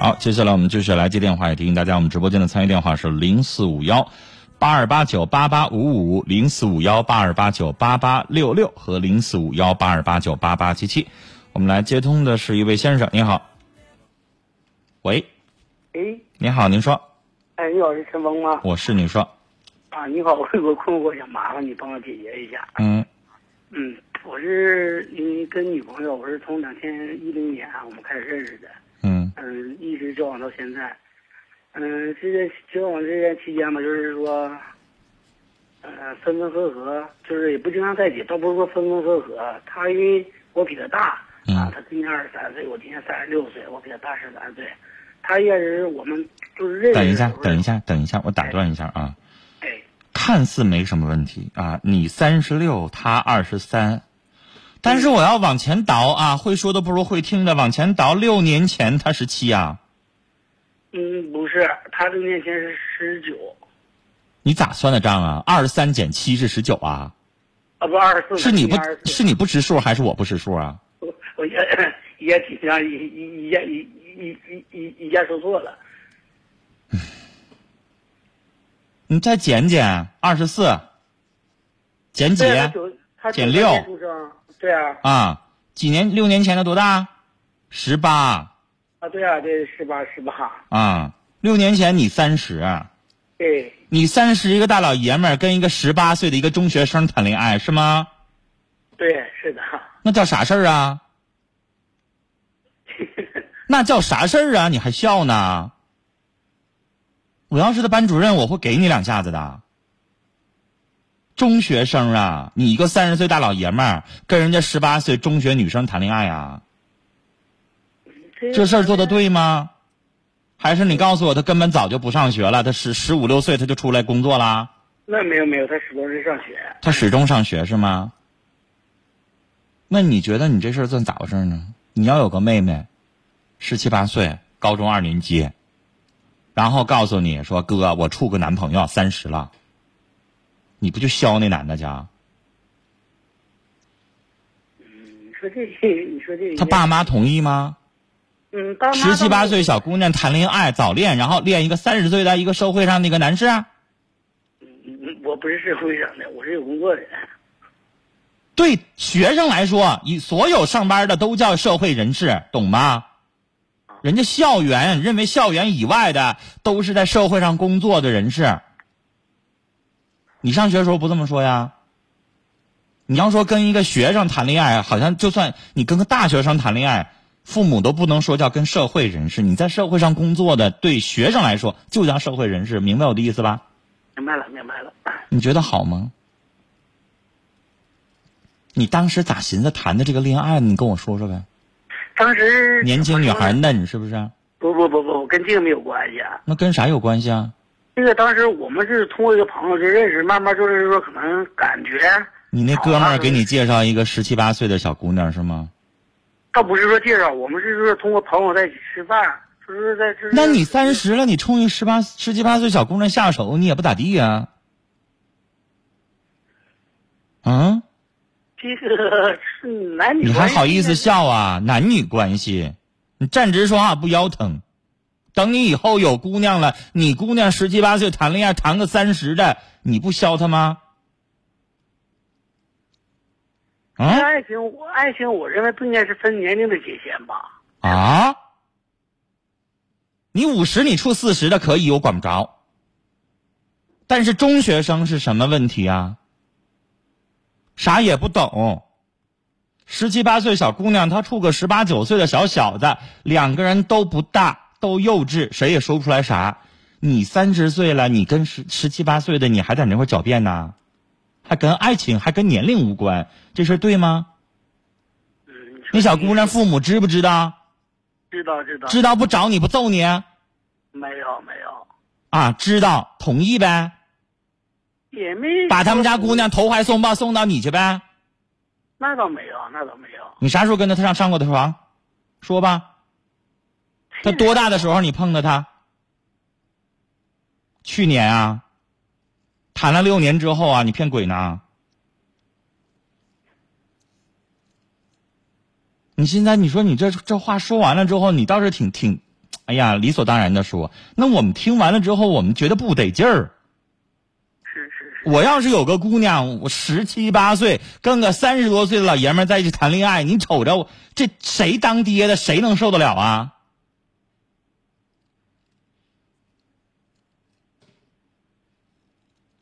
好，接下来我们继续来接电话，也提醒大家，我们直播间的参与电话是零四五幺八二八九八八五五、零四五幺八二八九八八六六和零四五幺八二八九八八七七。我们来接通的是一位先生，您好。喂，哎，您好，您说，哎，你好，是陈峰吗？我是，你说，啊，你好，我有个困惑，想麻烦你帮我解决一下。嗯嗯，我是因为跟女朋友，我是从两千一零年啊我们开始认识的，嗯嗯，一直交往到现在。嗯，这个交往这段期间吧，就是说，呃，分分合合，就是也不经常在一起，倒不是说分分合合。他因为我比他大啊嗯，他今年二十三岁，我今年三十六岁，我比他大十三岁。他也是我们就是认识。等一下，等一。下，等一下，我打断一下啊。哎，看似没什么问题啊，你三十六，他二十三，但是我要往前倒啊，会说的不如会听的，往前倒六年前他十七啊，嗯，不是，他六年前是十九，你咋算的账啊？二十三减七是十九啊？啊不二十四。是你不二是你不识数还是我不识数啊？我 我也也挺像一一一下一一一一一下说错了。你再减减二十四，减几减六对啊啊？几年？六年前的多大？十八啊对啊，这十八十八，啊？六年前你三十。对你三十一个大老爷们儿跟一个十八岁的一个中学生谈恋爱是吗？对是的，那叫啥事儿啊？那叫啥事儿啊？你还笑呢？我要是他班主任，我会给你两下子的。中学生啊，你一个三十岁大老爷们儿跟人家十八岁中学女生谈恋爱啊，这事儿做的对吗？还是你告诉我，他根本早就不上学了，他十十五六岁他就出来工作啦？那没有没有，他始终是上学。他始终上学是吗？那你觉得你这事儿算咋回事呢？你要有个妹妹，十七八岁，高中二年级，然后告诉你说哥，我处个男朋友，三十了，你不就削那男的去啊？你说这你说这他爸妈同意吗？嗯，爸妈十七八岁小姑娘谈恋爱早恋，然后恋一个三十岁的一个社会上那个男士啊？嗯我不是社会上的，我是有工作的。对学生来说，以所有上班的都叫社会人士，懂吗？人家校园认为校园以外的都是在社会上工作的人士。你上学的时候不这么说呀？你要说跟一个学生谈恋爱，好像就算你跟个大学生谈恋爱，父母都不能说叫跟社会人士。你在社会上工作的，对学生来说就叫社会人士，明白我的意思吧？明白了，明白了。你觉得好吗？你当时咋寻思谈的这个恋爱呢？你跟我说说呗。当时年轻女孩嫩是不是？不不不不，跟这个没有关系啊。那跟啥有关系啊？这个当时我们是通过一个朋友就认识，慢慢就是说可能感觉，你那哥们儿给你介绍一个十七八岁的小姑娘是吗？倒不是说介绍，我们是说通过朋友在一起吃饭，就是在这。那你三十了，你冲一十八十七八岁小姑娘下手，你也不咋地呀、啊？这个是男女，你还好意思？笑啊？男女关系，你站直说话不腰疼。等你以后有姑娘了，你姑娘十七八岁谈恋爱谈个三十的，你不削她吗？啊爱情，我爱情，我认为不应该是分年龄的界限吧？啊！你五十你处四十的可以，我管不着。但是中学生是什么问题啊？啥也不懂，十七八岁小姑娘，她处个十八九岁的小小子，两个人都不大，都幼稚，谁也说不出来啥。你三十岁了，你跟十十七八岁的你还在那块狡辩呢，还跟爱情还跟年龄无关，这事对吗？嗯，小姑娘父母知不知道？知道知道，知道不找你不揍你啊？没有没有，啊，知道，同意呗，也没把他们家姑娘投怀送抱送到你去呗。那倒没有，那倒没有。你啥时候跟他上上过的床？说吧，他多大的时候你碰的他？去年啊，谈了六年之后啊，你骗鬼呢？你现在你说你这这话说完了之后，你倒是挺挺哎呀，理所当然的说，那我们听完了之后，我们觉得不得劲儿。是是是，我要是有个姑娘，我十七八岁跟个三十多岁的老爷们在一起谈恋爱，你瞅着我这谁当爹的谁能受得了啊？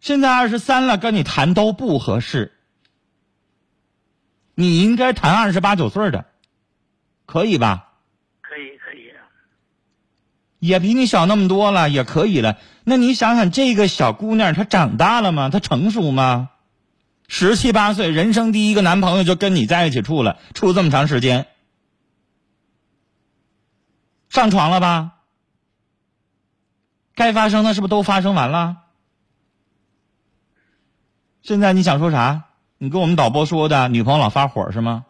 现在二十三了，跟你谈都不合适。你应该谈二十八九岁的，可以吧？可以可以。也比你小那么多了，也可以了。那你想想，这个小姑娘她长大了吗？她成熟吗？十七八岁，人生第一个男朋友就跟你在一起处了，处这么长时间，上床了吧？该发生的是不是都发生完了？现在你想说啥？你跟我们导播说的，女朋友老发火是吗？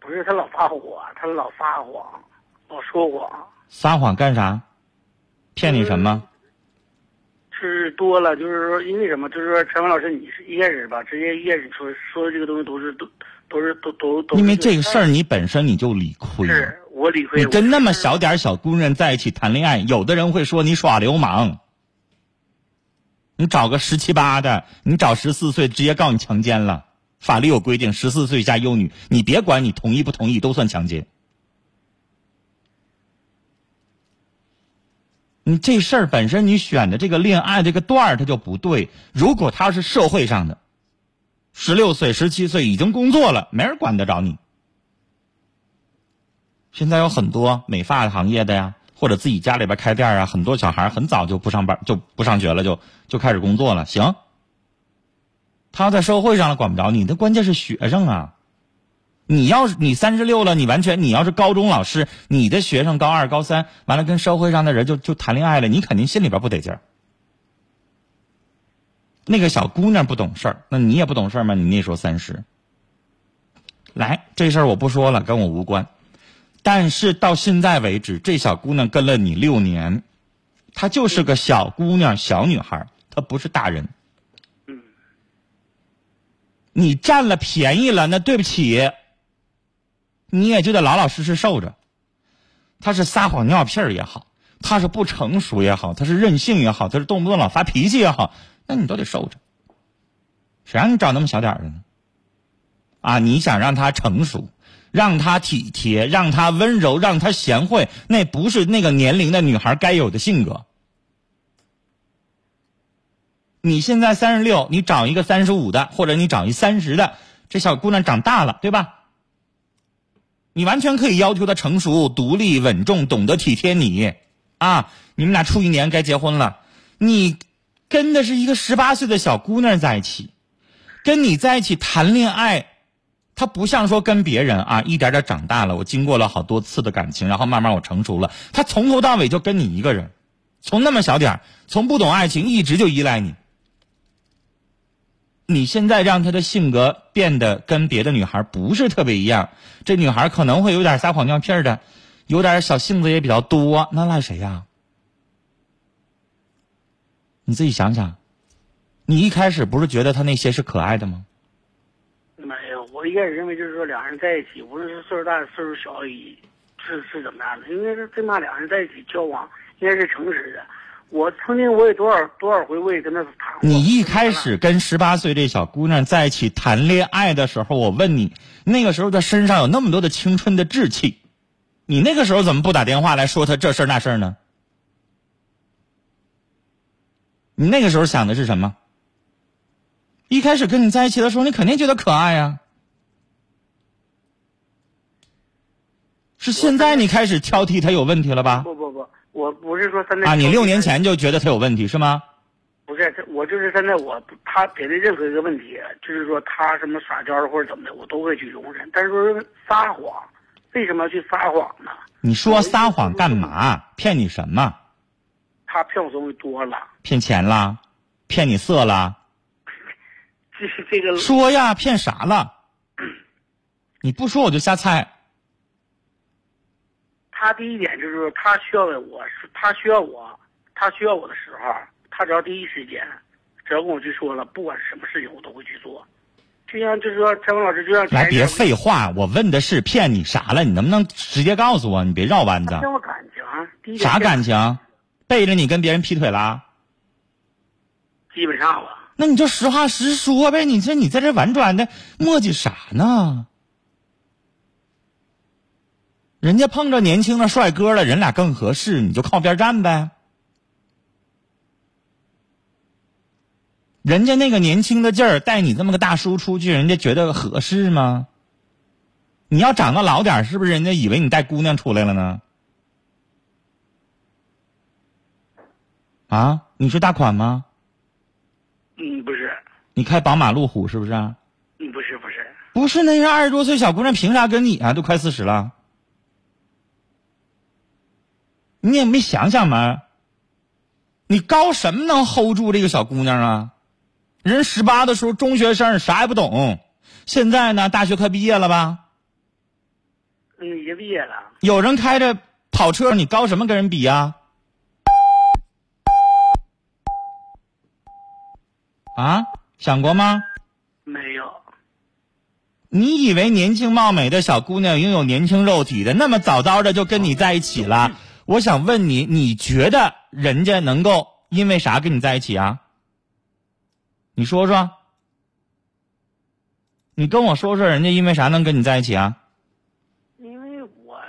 不是她老发火，她老撒谎，老说谎。撒谎干啥？骗你什么？是多了，就是说，因为什么？就是说，陈文老师，你是一开始吧，直接一开始说说的这个东西都是都都是都都都。因为这个事儿，你本身你就理亏。是我理亏。你跟那么小点小姑娘在一起谈恋爱，有的人会说你耍流氓。你找个十七八的，你找十四岁，直接告你强奸了。法律有规定，十四岁以下幼女，你别管你同意不同意，都算强奸。你这事儿本身，你选的这个恋爱这个段儿，它就不对。如果他是社会上的，十六岁、十七岁已经工作了，没人管得着你。现在有很多美发行业的呀，或者自己家里边开店啊，很多小孩很早就不上班，就不上学了，就就开始工作了。行，他在社会上了，管不着你。那关键是学生啊。你要是你三十六了，你完全你要是高中老师，你的学生高二、高三，完了跟社会上的人就就谈恋爱了，你肯定心里边不得劲儿。那个小姑娘不懂事儿，那你也不懂事儿吗？你那时候三十。来，这事儿我不说了，跟我无关。但是到现在为止，这小姑娘跟了你六年，她就是个小姑娘、小女孩，她不是大人。嗯。你占了便宜了，那对不起。你也就得老老实实受着，她是撒谎尿屁儿也好，她是不成熟也好，她是任性也好，她是动不动老发脾气也好，那你都得受着。谁让你找那么小点儿的呢？啊，你想让她成熟，让他体贴，让他温柔，让他贤惠，那不是那个年龄的女孩该有的性格。你现在三十六，你找一个三十五的，或者你找一三十的，这小姑娘长大了，对吧？你完全可以要求她成熟、独立、稳重，懂得体贴你，啊！你们俩处一年该结婚了，你跟的是一个十八岁的小姑娘在一起，跟你在一起谈恋爱，他不像说跟别人啊，一点点长大了，我经过了好多次的感情，然后慢慢我成熟了，他从头到尾就跟你一个人，从那么小点，从不懂爱情，一直就依赖你。你现在让他的性格变得跟别的女孩不是特别一样，这女孩可能会有点撒谎尿屁的，有点小性子也比较多，那赖谁呀？你自己想想，你一开始不是觉得他那些是可爱的吗？一开始认为就是说两人在一起，无论是岁数大岁数小，以是是怎么样的，应该是最起码两人在一起交往应该是诚实的。我曾经我也多少多少回我也跟他谈过。你一开始跟十八岁这小姑娘在一起谈恋爱的时候，我问你，那个时候她身上有那么多的青春的稚气，你那个时候怎么不打电话来说她这事儿那事儿呢？你那个时候想的是什么？一开始跟你在一起的时候，你肯定觉得可爱呀。是现在你开始挑剔他有问题了吧？不不不。我不是说现在啊，你六年前就觉得他有问题是吗？不是，我就是现在我他给的任何一个问题，就是说他什么撒娇或者怎么的，我都会去容忍。但是说撒谎，为什么要去撒谎呢？你说撒谎干嘛？骗你什么？他骗我东西多了。骗钱了？骗你色了？这是这个。说呀，骗啥了？你不说我就瞎猜。他第一点就是说，他需要我，他需要我，他需要我的时候，他只要第一时间，只要跟我去说了，不管是什么事情，我都会去做。就像就是说，陈峰老师就像来，别废话，我问的是骗你啥了？你能不能直接告诉我？你别绕弯子。感情啊？第一啥感情？背着你跟别人劈腿啦？基本上吧。那你就实话实说呗。你这你在这婉转的磨叽啥呢？人家碰着年轻的帅哥了，人俩更合适，你就靠边站呗。人家那个年轻的劲儿，带你这么个大叔出去，人家觉得合适吗？你要长得老点是不是人家以为你带姑娘出来了呢？啊，你是大款吗？嗯，不是。你开宝马路虎是不是？嗯，不是，不是。不是，那些二十多岁小姑娘，凭啥跟你啊？都快四十了。你也没想想吗？你高什么能 hold 住这个小姑娘啊？人十八的时候中学生啥也不懂，现在呢大学快毕业了吧？嗯，已经毕业了。有人开着跑车，你高什么跟人比呀？啊，想过吗？没有。你以为年轻貌美的小姑娘拥有年轻肉体的，那么早早的就跟你在一起了？我想问你，你觉得人家能够因为啥跟你在一起啊？你说说，你跟我说说，人家因为啥能跟你在一起啊？因为我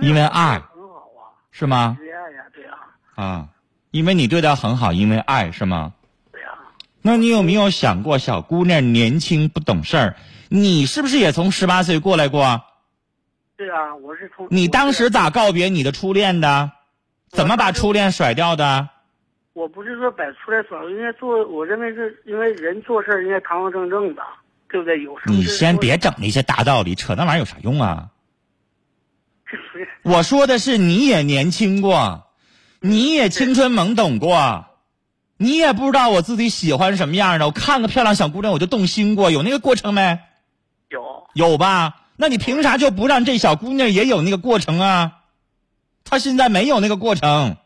因为爱很好啊，是吗？对呀，对呀。啊，因为你对他很好，因为爱是吗？对呀。那你有没有想过，小姑娘年轻不懂事儿，你是不是也从十八岁过来过？对啊，我是从你当时咋告别你的初恋的？怎么把初恋甩掉的？我不是说把初恋甩，应该做。我认为是因为人做事应该堂堂正正的，对不对？有你先别整那些大道理，扯那玩意儿有啥用啊？我说的是你也年轻过，你也青春懵懂过，你也不知道我自己喜欢什么样的。我看个漂亮小姑娘我就动心过，有那个过程没？有有吧？那你凭啥就不让这小姑娘也有那个过程啊？她现在没有那个过程，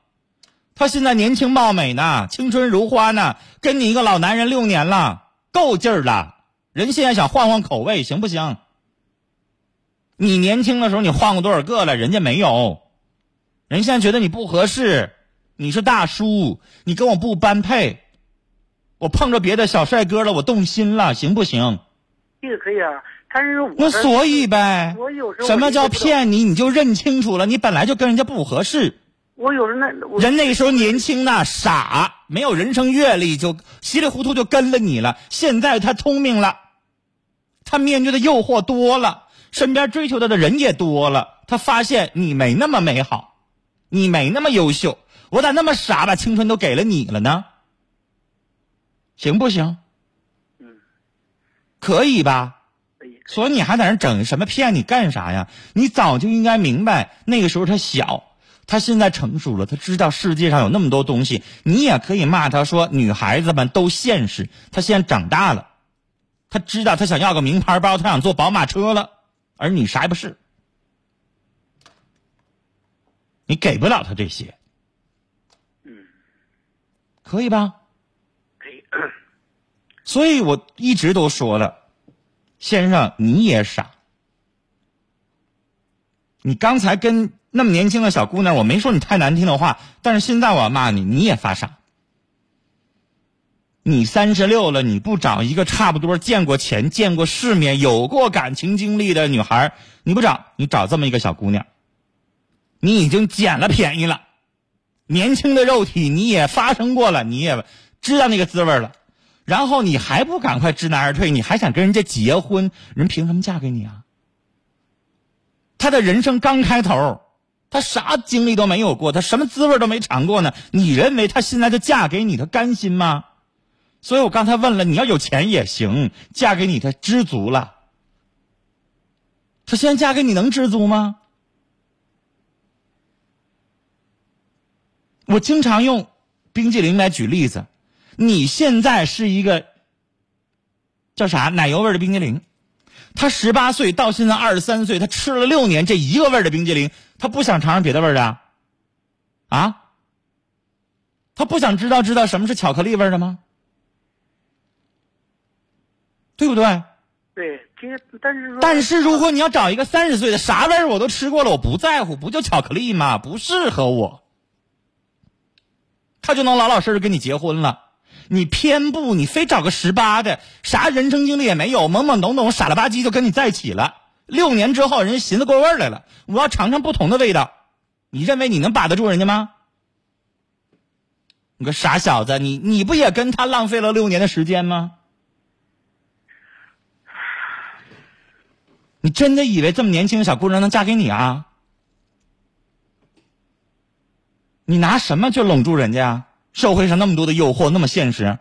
她现在年轻貌美呢，青春如花呢，跟你一个老男人六年了，够劲儿了。人现在想换换口味，行不行？你年轻的时候你换过多少个了？人家没有，人现在觉得你不合适，你是大叔，你跟我不般配，我碰着别的小帅哥了，我动心了，行不行？这个可以啊。那所以呗，我有时候什么叫骗你？你就认清楚了，你本来就跟人家不合适。我有时候那人那时候年轻呐，傻，没有人生阅历，就稀里糊涂就跟了你了。现在他聪明了，他面对的诱惑多了，身边追求他的人也多了，他发现你没那么美好，你没那么优秀，我咋那么傻，把青春都给了你了呢？行不行？嗯，可以吧？所以你还在那整什么骗你干啥呀？你早就应该明白，那个时候他小，他现在成熟了，他知道世界上有那么多东西。你也可以骂他说女孩子们都现实。他现在长大了，他知道他想要个名牌包，他想坐宝马车了，而你啥也不是，你给不了他这些。嗯，可以吧？可以。所以我一直都说了。先生，你也傻。你刚才跟那么年轻的小姑娘，我没说你太难听的话，但是现在我要骂你，你也发傻。你三十六了，你不找一个差不多见过钱、见过世面、有过感情经历的女孩，你不找，你找这么一个小姑娘，你已经捡了便宜了。年轻的肉体你也发生过了，你也知道那个滋味了。然后你还不赶快知难而退？你还想跟人家结婚？人凭什么嫁给你啊？他的人生刚开头，他啥经历都没有过，他什么滋味都没尝过呢？你认为他现在就嫁给你，他甘心吗？所以我刚才问了，你要有钱也行，嫁给你他知足了。他现在嫁给你能知足吗？我经常用冰激凌来举例子。你现在是一个叫啥奶油味的冰激凌，他十八岁到现在二十三岁，他吃了六年这一个味的冰激凌，他不想尝尝别的味的啊？他不想知道知道什么是巧克力味的吗？对不对？对，这但是说，但是如果你要找一个三十岁的，啥味儿我都吃过了，我不在乎，不就巧克力吗？不适合我，他就能老老实实跟你结婚了。你偏不，你非找个十八的，啥人生经历也没有，懵懵懂懂，傻了吧唧就跟你在一起了。六年之后，人寻思过味儿来了，我要尝尝不同的味道。你认为你能把得住人家吗？你个傻小子，你你不也跟他浪费了六年的时间吗？你真的以为这么年轻的小姑娘能嫁给你啊？你拿什么去拢住人家？社会上那么多的诱惑，那么现实。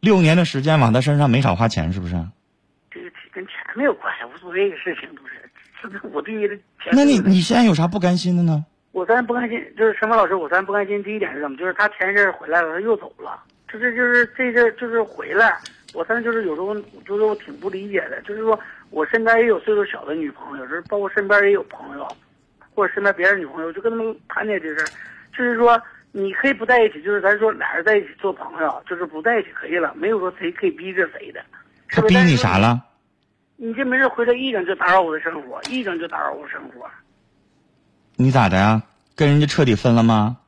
六年的时间往他身上没少花钱，是不是？这个跟钱没有关系，无所谓的事情都是。这我对的钱。那你你现在有啥不甘心的呢？我咱不甘心，就是陈峰老师，我咱不甘心。第一点是什么？就是他前一阵回来了，他又走了。就是就是这阵就是回来。我反正就是有时候，就是我挺不理解的，就是说我身边也有岁数小的女朋友，就是包括身边也有朋友，或者身边别人女朋友，就跟他们谈点这事儿，就是说你可以不在一起，就是咱说俩人在一起做朋友，就是不在一起可以了，没有说谁可以逼着谁的。他逼你啥了？你这没事回来一整就打扰我的生活，一整就打扰我生活。你咋的呀？跟人家彻底分了吗？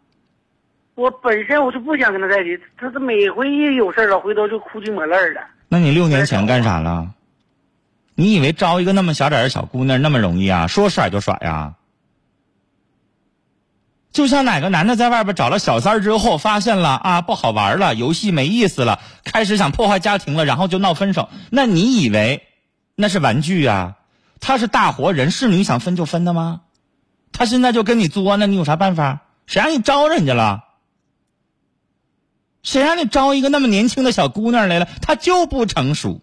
我本身我就不想跟他在一起，他是每回一有事了，回头就哭唧抹泪的。那你六年前干啥了？你以为招一个那么小点的小姑娘那么容易啊？说甩就甩呀？就像哪个男的在外边找了小三儿之后，发现了啊不好玩了，游戏没意思了，开始想破坏家庭了，然后就闹分手。那你以为那是玩具呀？他是大活人，是你想分就分的吗？他现在就跟你作，那你有啥办法？谁让你招人家了？谁让你招一个那么年轻的小姑娘来了？她就不成熟，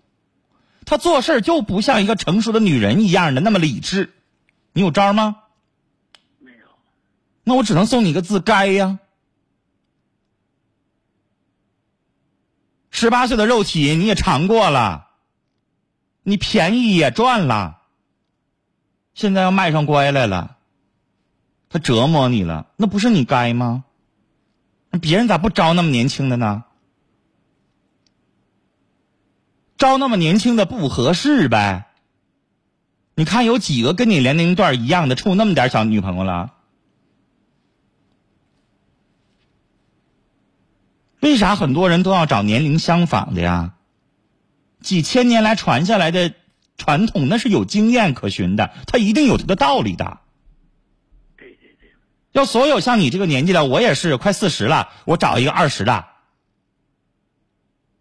她做事就不像一个成熟的女人一样的那么理智。你有招吗？那我只能送你一个字：该呀。十八岁的肉体你也尝过了，你便宜也赚了，现在要卖上乖来了，他折磨你了，那不是你该吗？别人咋不招那么年轻的呢？招那么年轻的不合适呗。你看有几个跟你年龄段一样的处那么点小女朋友了？为啥很多人都要找年龄相仿的呀？几千年来传下来的传统，那是有经验可循的，它一定有它的道理的。要所有像你这个年纪的，我也是快四十了，我找一个二十的。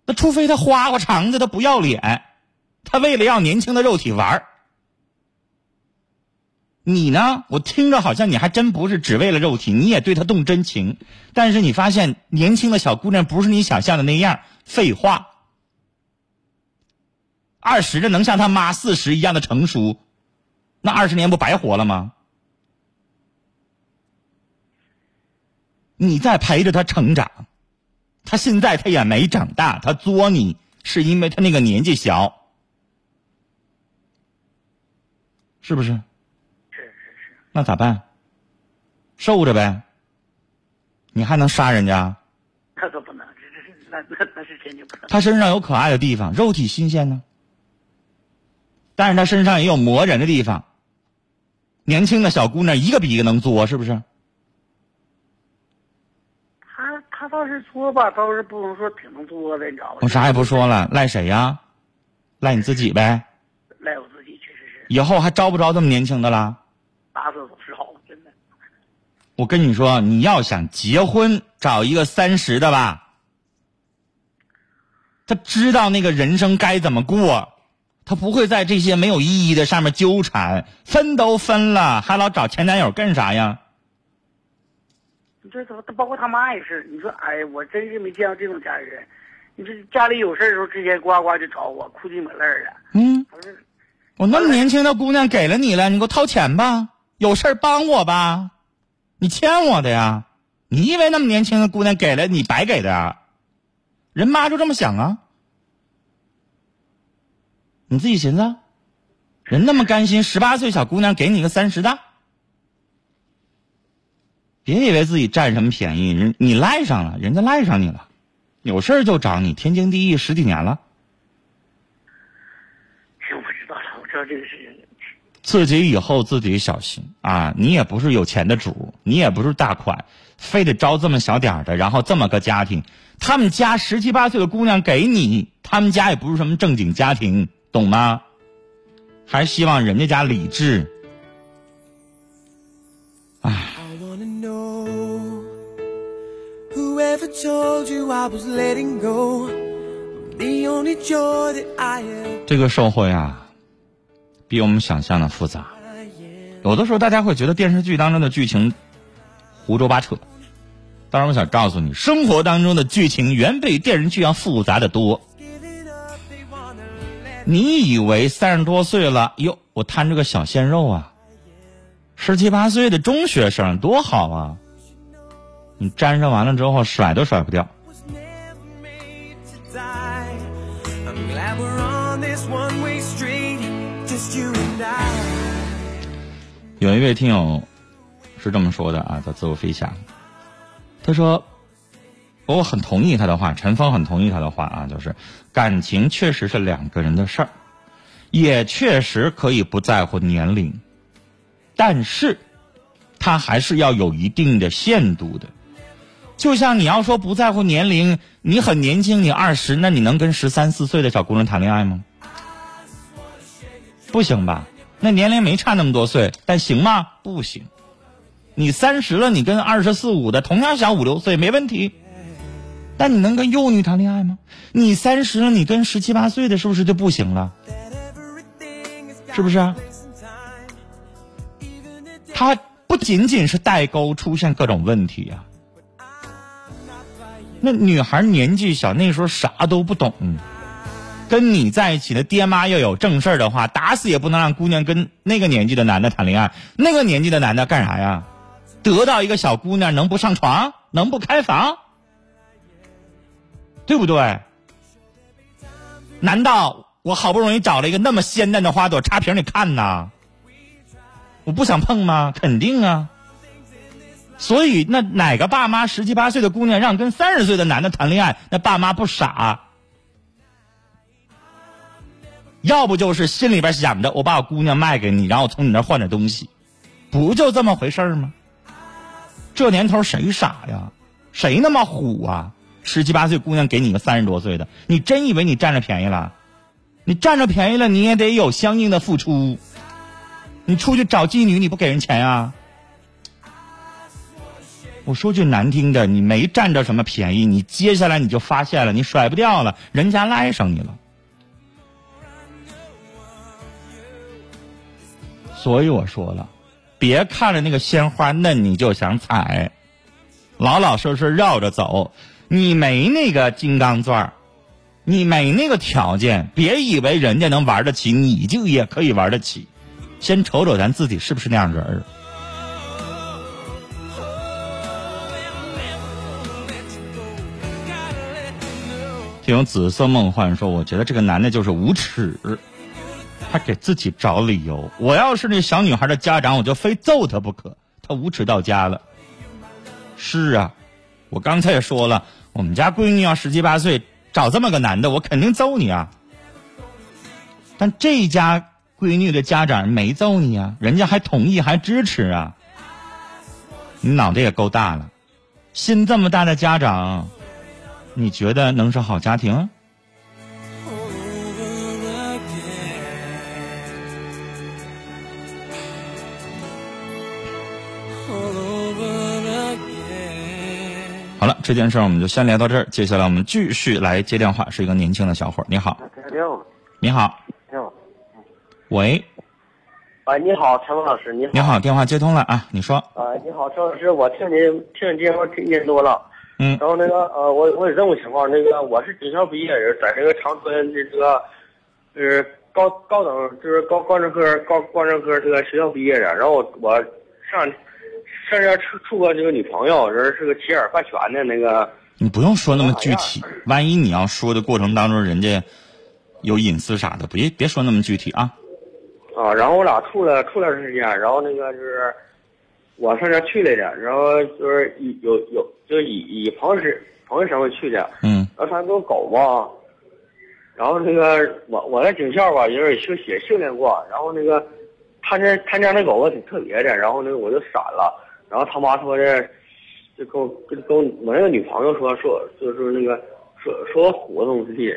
那除非他花花肠子，他不要脸，他为了要年轻的肉体玩你呢？我听着好像你还真不是只为了肉体，你也对他动真情。但是你发现年轻的小姑娘不是你想象的那样。废话，二十的能像他妈四十一样的成熟，那二十年不白活了吗？你在陪着他成长，他现在他也没长大，他作你是因为他那个年纪小，是不？是。那咋办？受着呗。你还能杀人家？那可不能，这这这那那那是真的不能。他身上有可爱的地方，肉体新鲜呢，但是他身上也有磨人的地方。年轻的小姑娘一个比一个能作，是不是？他他倒是作吧，倒是不能说挺能作的，你知道吧？我啥也不说了，赖谁呀？赖你自己呗。赖我自己，确实是。以后还招不招这么年轻的了？打死都是好，真的。我跟你说，你要想结婚，找一个三十的吧。他知道那个人生该怎么过，他不会在这些没有意义的上面纠缠。分都分了，还老找前男友干啥呀？你这他他包括他妈也是，你说哎，我真是没见过这种家里人。你这家里有事的时候，直接呱呱就找我，哭唧抹泪的。嗯，我那么年轻的姑娘给了你了，你给我掏钱吧，有事帮我吧，你欠我的呀。你以为那么年轻的姑娘给了你白给的啊？人妈就这么想啊。你自己寻思，人那么甘心，十八岁小姑娘给你个三十的。别以为自己占什么便宜，人你赖上了，人家赖上你了，有事儿就找你，天经地义，十几年了。行，我知道了，我知道这个事情。自己以后自己小心啊！你也不是有钱的主，你也不是大款，非得招这么小点儿的，然后这么个家庭，他们家十七八岁的姑娘给你，他们家也不是什么正经家庭，懂吗？还希望人家家理智。唉。I wanna know whoever told you I was letting go. The only joy that I have. 这个社会啊，比我们想象的复杂。有的时候大家会觉得电视剧当中的剧情胡说八扯，当然我想告诉你，生活当中的剧情远比电视剧要复杂的多。你以为三十多岁了，哟，我摊着个小鲜肉啊，十七八岁的中学生多好啊！你沾上完了之后，甩都甩不掉。有一位听友是这么说的啊，叫自由飞翔，他说，我很同意他的话，陈峰很同意他的话啊，就是感情确实是两个人的事儿，也确实可以不在乎年龄，但是，他还是要有一定的限度的。就像你要说不在乎年龄，你很年轻，你二十，那你能跟十三四岁的小姑娘谈恋爱吗？不行吧？那年龄没差那么多岁，但行吗？不行。你三十了，你跟二十四五的同样小五六岁没问题，但你能跟幼女谈恋爱吗？你三十了，你跟十七八岁的是不是就不行了？是不是啊？got some time. Even the day 它不仅仅是代沟出现各种问题呀、I'm not by you. 那女孩年纪小，那时候啥都不懂，跟你在一起的爹妈要有正事儿的话，打死也不能让姑娘跟那个年纪的男的谈恋爱。那个年纪的男的干啥呀？得到一个小姑娘能不上床，能不开房，对不对？难道我好不容易找了一个那么鲜嫩的花朵插瓶里看呐？我不想碰吗？肯定啊。所以，那哪个爸妈十七八岁的姑娘让跟三十岁的男的谈恋爱，那爸妈不傻，要不就是心里边想着我把我姑娘卖给你，然后我从你那换点东西，不就这么回事吗？这年头谁傻呀？谁那么虎啊？十七八岁姑娘给你个三十多岁的，你真以为你占着便宜了？你占着便宜了，你也得有相应的付出。你出去找妓女，你不给人钱啊？我说句难听的，你没占着什么便宜，你接下来你就发现了，你甩不掉了，人家赖上你了。所以我说了，别看着那个鲜花嫩你就想采，老老实实绕着走。你没那个金刚钻你没那个条件，别以为人家能玩得起，你就也可以玩得起。先瞅瞅咱自己是不是那样人儿。听紫色梦幻说，我觉得这个男的就是无耻，他给自己找理由。我要是那小女孩的家长，我就非揍他不可。他无耻到家了。是啊，我刚才也说了，我们家闺女要十七八岁找这么个男的，我肯定揍你啊。但这家闺女的家长没揍你啊，人家还同意还支持啊。你脑袋也够大了，心这么大的家长，你觉得能是好家庭？这件事儿我们就先聊到这儿，接下来我们继续来接电话，是一个年轻的小伙儿。你好，你好，你好，喂，啊，你好，陈峰老师，你好，你好，电话接通了啊，你说，啊，你好，陈老师，我听您听你节目听年多了，嗯。然后那个呃，我我有这么个情况，那个我是警校毕业人，在这个长春的这个，呃，高高等就是高高职科高高职科这个学校毕业的，然后我我上上家处处过这个女朋友，人是个骑耳犯全的那个，你不用说那么具体，万一你要说的过程当中人家有隐私啥的，别别说那么具体啊。啊，然后我俩处了处了段时间，然后那个就是我上这去来的，然后就是以有有就是以以朋友是朋友身份去的，嗯然后他那个狗吧，然后那个我我在警校吧，也是训也训练过，然后那个他家他家那狗吧挺特别的，然后那个我就闪了，然后他妈说的，就跟我跟跟我那个女朋友说说就是那个说说我虎东西，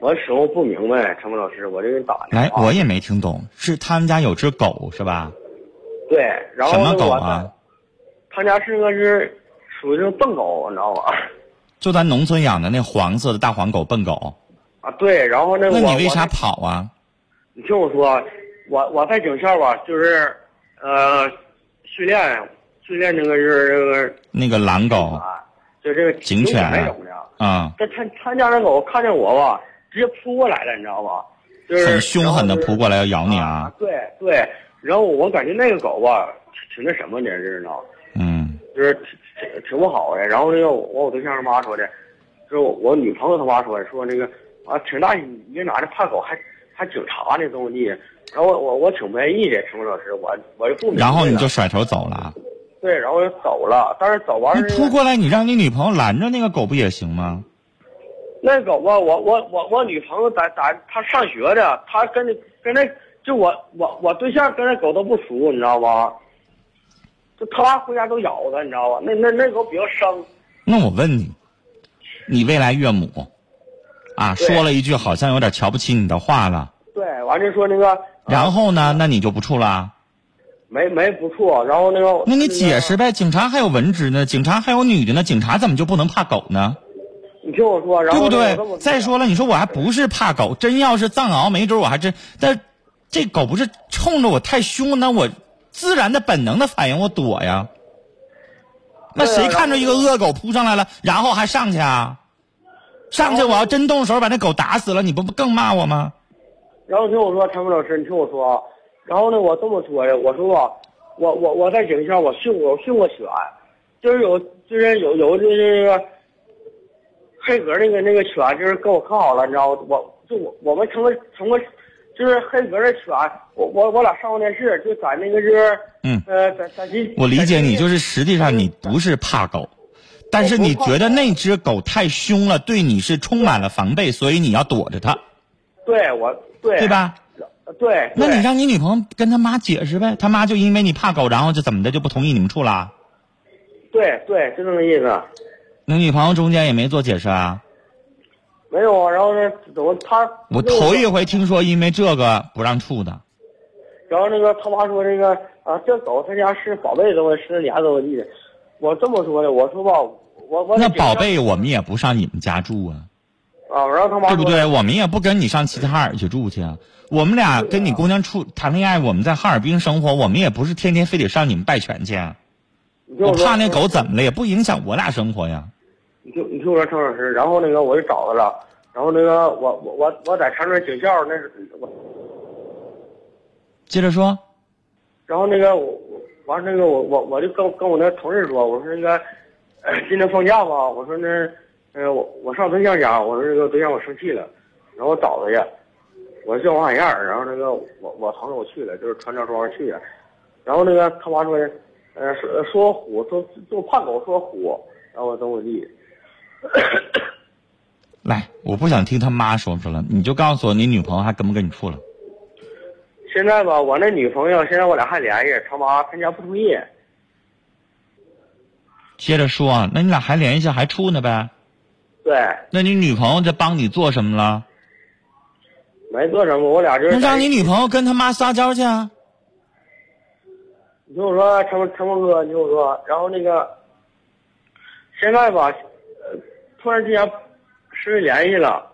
我始终不明白，陈峰老师，我这人咋的来，我也没听懂，是他们家有只狗是吧？对，然后什么狗啊？他家是个是属于那种笨狗，你知道吧？就咱农村养的那黄色的大黄狗笨狗，啊，对，然后那个那你为啥跑啊？你听我说，我我在警校吧，就是呃训练训练那个是这个那个狼狗啊，就这个警犬那种的。啊，这他他家那狗看见我吧，直接扑过来了，你知道吧？就是很凶狠的扑过来要咬你啊啊！！对对，然后我感觉那个狗吧，挺挺那什么的，知道吗？嗯，就是挺挺挺不好的。然后那个我我对象他妈说的，就是我我女朋友他妈说的，说那个啊挺大一个男的怕狗还还警察呢这么地。然后我我我挺不愿意的，陈老师，我我就不明白然后你就甩头走了。对，然后我就走了。但是走完那了扑过来，你让你女朋友拦着那个狗不也行吗？那狗吧，我我我我女朋友在在她上学的，她跟那跟那就我我我对象跟那狗都不熟，你知道吧？就他妈回家都咬它，你知道吧？那那那狗比较生。那我问你，你未来岳母啊说了一句好像有点瞧不起你的话了，对，完就说那个，然后呢，那你就不处了？没没不错，然后那个，那你解释呗，警察还有文职呢，警察还有女的呢，警察怎么就不能怕狗呢？你听我说，然后对不对？再说了，你说我还不是怕狗，真要是藏獒，没准我还真。但这狗不是冲着我太凶，那我自然的本能的反应，我躲呀。那谁看着一个恶狗扑上来了，然后还上去啊？上去我要真动手把那狗打死了，你不不更骂我吗？然后听我说，陈峰老师，你听我说啊，然后呢，我这么说的，我说吧，我我我在警校我训过我训过犬，就是有就是有有就是黑格那个那个犬，就是跟我可好了，你知道吗？我就我我们成个成个就是黑格的犬，我我我俩上过电视，就在那个就是嗯呃在在吉我理解你，就是实际上你不是怕狗，但是你觉得那只狗太凶了，对你是充满了防备，所以你要躲着它，对我对对？吧？对，那你让你女朋友跟他妈解释呗，他妈就因为你怕狗，然后就怎么的就不同意你们处了？对对，就这么意思。你女朋友中间也没做解释啊？没有啊，然后呢，怎么他我头一回听说因为这个不让处的。然后那个他妈说这个啊，这狗他家是宝贝怎么十年怎么地的，我这么说的，我说吧，我我那宝贝我们也不上你们家住啊，啊，然后他妈对不对？我们也不跟你上齐齐哈尔去住去啊。我们俩跟你姑娘处谈恋爱，我们在哈尔滨生活，我们也不是天天非得上你们拜泉去我怕那狗怎么了，也不影响我俩生活呀。你听你听我说，陈老师，然后那个我就找他了，然后那个我我我我在长春警校那是我，接着说，然后那个我我完那个我我我就跟跟我那同事说，我说那个、呃今天放假吧，我说那呃我我上对象家，我说这个对象我生气了，然后我找他去，我叫王海燕，然后那个我我同事我去了，就是穿着装去的，然后那个他妈说的，呃说说我虎，说就怕狗说虎，然后我怎么地。来，我不想听他妈说出来，你就告诉我你女朋友还跟不跟你处了？现在吧，我那女朋友现在我俩还联系，他妈他家不同意。接着说，那你俩还联系还处呢呗？对，那你女朋友这帮你做什么了？没做什么，我俩就是。那让你女朋友跟他妈撒娇去啊！你听我说，陈陈峰哥，你听我说，然后那个，现在吧，呃，突然之间失去联系了。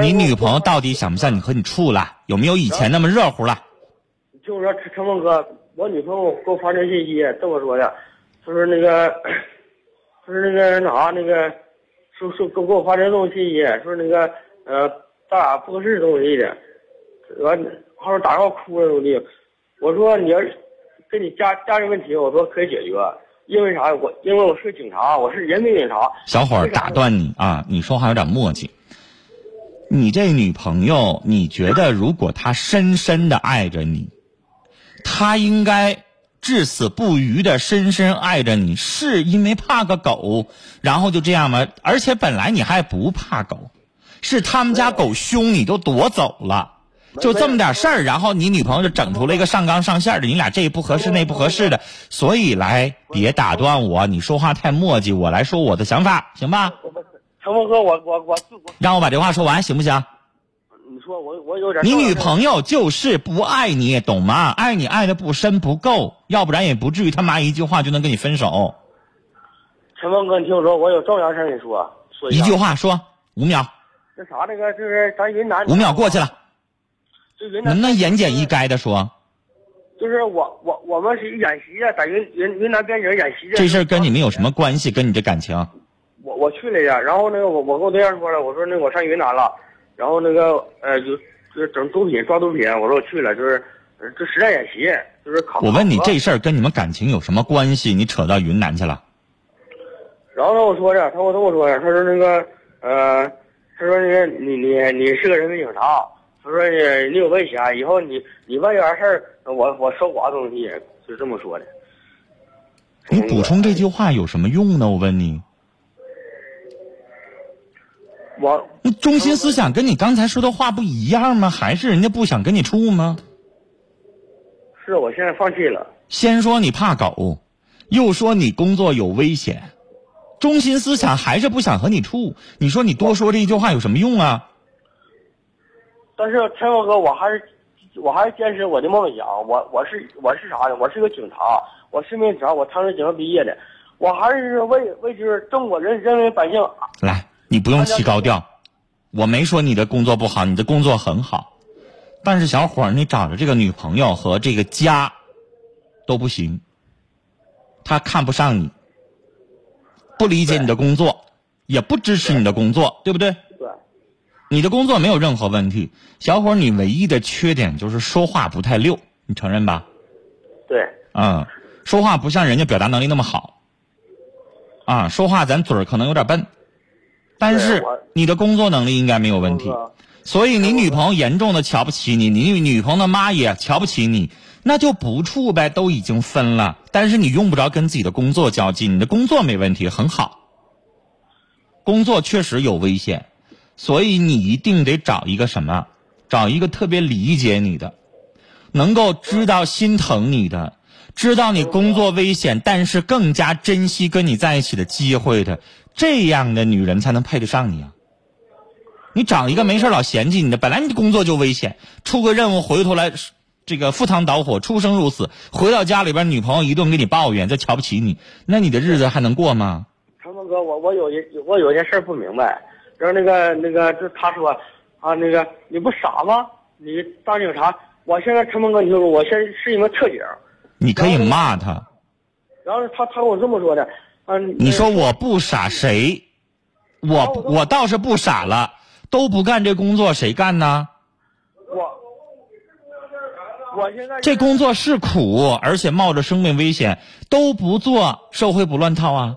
你女朋友到底想不想你和你处了？有没有以前那么热乎了？你听我说，陈陈峰哥，我女朋友给我发条信息，这么说的，她说那个，她说那个那啥那个，说说给给我发这种信息，说那个呃，咱俩不合适这么地的，完，后来打电话哭了这么地，我说你要是跟你家家人问题，我说可以解决，因为啥？我因为我是警察，我是人民警察。小伙儿打断你啊！你说话有点磨叽。你这女朋友，你觉得如果她深深的爱着你，她应该至死不渝的深深爱着你，是因为怕个狗，然后就这样吗？而且本来你还不怕狗，是他们家狗凶你都夺走了，就这么点事儿，然后你女朋友就整出了一个上纲上线的，你俩这不合适那不合适的，所以来别打断我，你说话太磨叽，我来说我的想法，行吧？成峰哥，我我我我，让我把这话说完，行不行？你说我我有点。你女朋友就是不爱你，懂吗？爱你爱的不深不够，要不然也不至于他妈一句话就能跟你分手。陈峰哥，你听我说，我有重要事儿跟你说。说一句话说五秒。那啥，那个就是咱云南。五秒过去了。就云南。能不能言简意赅的说？就是我我我们是演习啊，在云云云南边境演习的。这事儿跟你们有什么关系？跟你这感情？我我去了呀，然后那个我我跟我对象说了，我说那我上云南了，然后那个呃就就整毒品抓毒品，我说我去了，就是这实战演习，就是考。我问你这事儿跟你们感情有什么关系？你扯到云南去了。然后他跟我说的，他我跟我说的，他说那个呃，他说那个你你你是个人民警察，他说你你有危险，以后你你万一有啥事儿，我我收刮东西，就这么说的。你补充这句话有什么用呢？我问你。我那中心思想跟你刚才说的话不一样吗？还是人家不想跟你处吗？是我现在放弃了。先说你怕狗，又说你工作有危险，中心思想还是不想和你处。你说你多说这一句话有什么用啊？但是陈峰哥，我还是我还是坚持我的梦想。我我是我是啥呢？我是个警察，我是名警察，我长春警校毕业的。我还是为为就是中国人人民百姓来。你不用起高调，我没说你的工作不好，你的工作很好，但是小伙儿，你找的这个女朋友和这个家都不行，他看不上你，不理解你的工作，也不支持你的工作，对不对？对。你的工作没有任何问题，小伙儿，你唯一的缺点就是说话不太溜，你承认吧？对。嗯，说话不像人家表达能力那么好，啊，说话咱嘴儿可能有点笨。但是你的工作能力应该没有问题，所以你女朋友严重的瞧不起你，你女朋友的妈也瞧不起你，那就不处呗，都已经分了。但是你用不着跟自己的工作较劲，你的工作没问题，很好。工作确实有危险，所以你一定得找一个什么，找一个特别理解你的，能够知道心疼你的。知道你工作危险，但是更加珍惜跟你在一起的机会的，这样的女人才能配得上你啊！你找一个没事老嫌弃你的，本来你工作就危险，出个任务回头来，这个赴汤蹈火、出生入死，回到家里边女朋友一顿给你抱怨，再瞧不起你，那你的日子还能过吗？长风哥，我我有一我有件事不明白，然后那个那个就他说啊，那个你不傻吗？你当警察，我现在陈峰哥，你说我现在是一名特警。你可以骂他，然后他他跟我这么说的，嗯，你说我不傻谁？我我倒是不傻了，都不干这工作谁干呢？我我现在这工作是苦，而且冒着生命危险，都不做社会不乱套啊。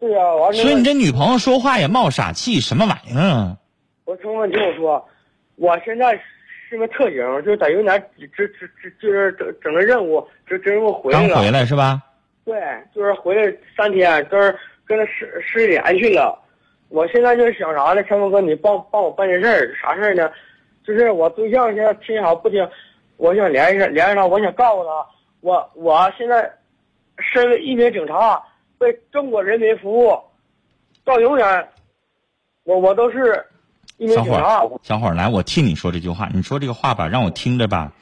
对呀，所以你这女朋友说话也冒傻气，什么玩意儿啊？我听我听我说，我现在。是个特警，就是在云南，就是整整个任务，这这任务回来了。刚回来是吧？对，就是回来三天，都是跟他失失联去了。我现在就是想啥呢？陈峰哥，你帮帮我办件事儿，啥事儿呢？就是我对象现在听好不听，我想联系联系他，我想告诉他，我我现在身为一名警察，为中国人民服务，到永远，我我都是。小伙儿，小伙儿，来，我替你说这句话。你说这个话吧，让我听着吧，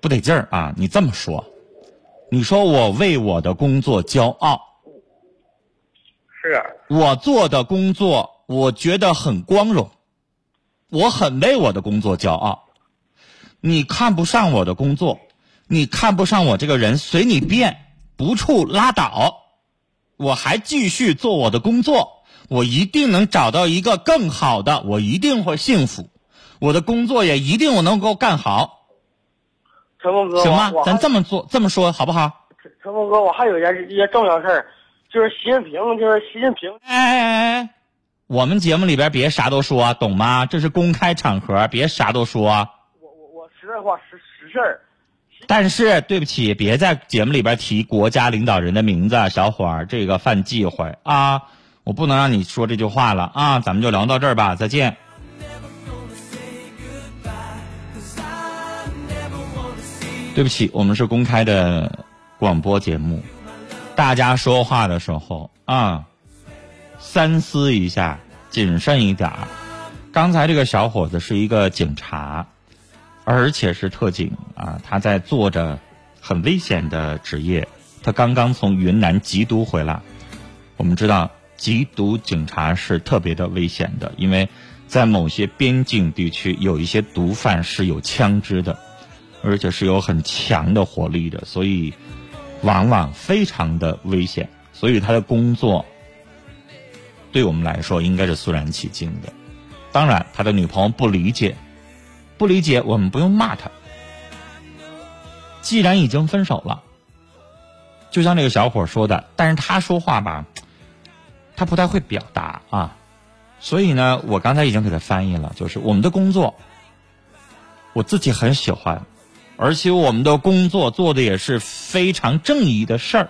不得劲儿啊！你这么说，你说我为我的工作骄傲，是我做的工作，我觉得很光荣，我很为我的工作骄傲。你看不上我的工作，你看不上我这个人，随你便，不处拉倒，我还继续做我的工作。我一定能找到一个更好的，我一定会幸福，我的工作也一定我能够干好。陈峰哥，行吗？咱这么做这么说好不好？陈陈峰哥，我还有一件一件重要事儿，就是习近平，就是习近平。哎哎哎哎，我们节目里边别啥都说，懂吗？这是公开场合，别啥都说。我我我实在话实实事儿，但是对不起，别在节目里边提国家领导人的名字，小伙儿，这个犯忌讳啊！我不能让你说这句话了啊！咱们就聊到这儿吧，再见。对不起，我们是公开的广播节目，大家说话的时候啊，三思一下，谨慎一点儿。刚才这个小伙子是一个警察，而且是特警啊，他在做着很危险的职业。他刚刚从云南缉毒回来。我们知道，缉毒警察是特别的危险的，因为在某些边境地区，有一些毒贩是有枪支的。而且是有很强的火力的，所以往往非常的危险。所以他的工作对我们来说应该是肃然起敬的。当然，他的女朋友不理解，不理解我们不用骂他。既然已经分手了，就像那个小伙说的，但是他说话吧，他不太会表达啊。所以呢，我刚才已经给他翻译了，就是我们的工作，我自己很喜欢。而且我们的工作做的也是非常正义的事儿，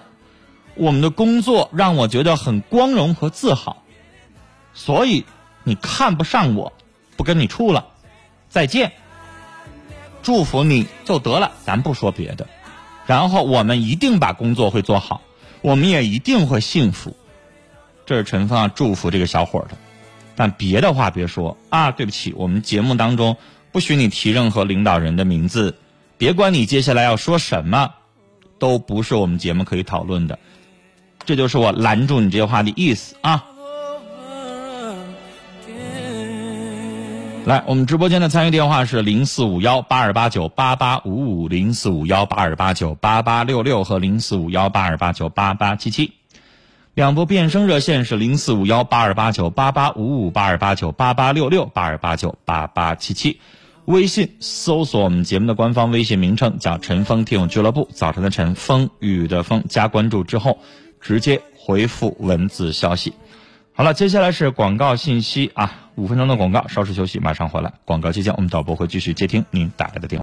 我们的工作让我觉得很光荣和自豪，所以你看不上我，不跟你处了，再见，祝福你就得了，咱不说别的，然后我们一定把工作会做好，我们也一定会幸福，这是陈峰祝福这个小伙的，但别的话别说啊，对不起，我们节目当中不许你提任何领导人的名字。别管你接下来要说什么，都不是我们节目可以讨论的。这就是我拦住你这些话的意思啊！来，我们直播间的参与电话是零四五幺八二八九八八五五、零四五幺八二八九八八六六和零四五幺八二八九八八七七。两部变声热线是零四五幺八二八九八八五五、八二八九八八六六、八二八九八八七七。微信搜索我们节目的官方微信名称叫“陈峰听友俱乐部”，早晨的晨，风雨的风，加关注之后，直接回复文字消息。好了，接下来是广告信息啊，五分钟的广告，稍事休息，马上回来。广告期间，我们导播会继续接听您打来的电话。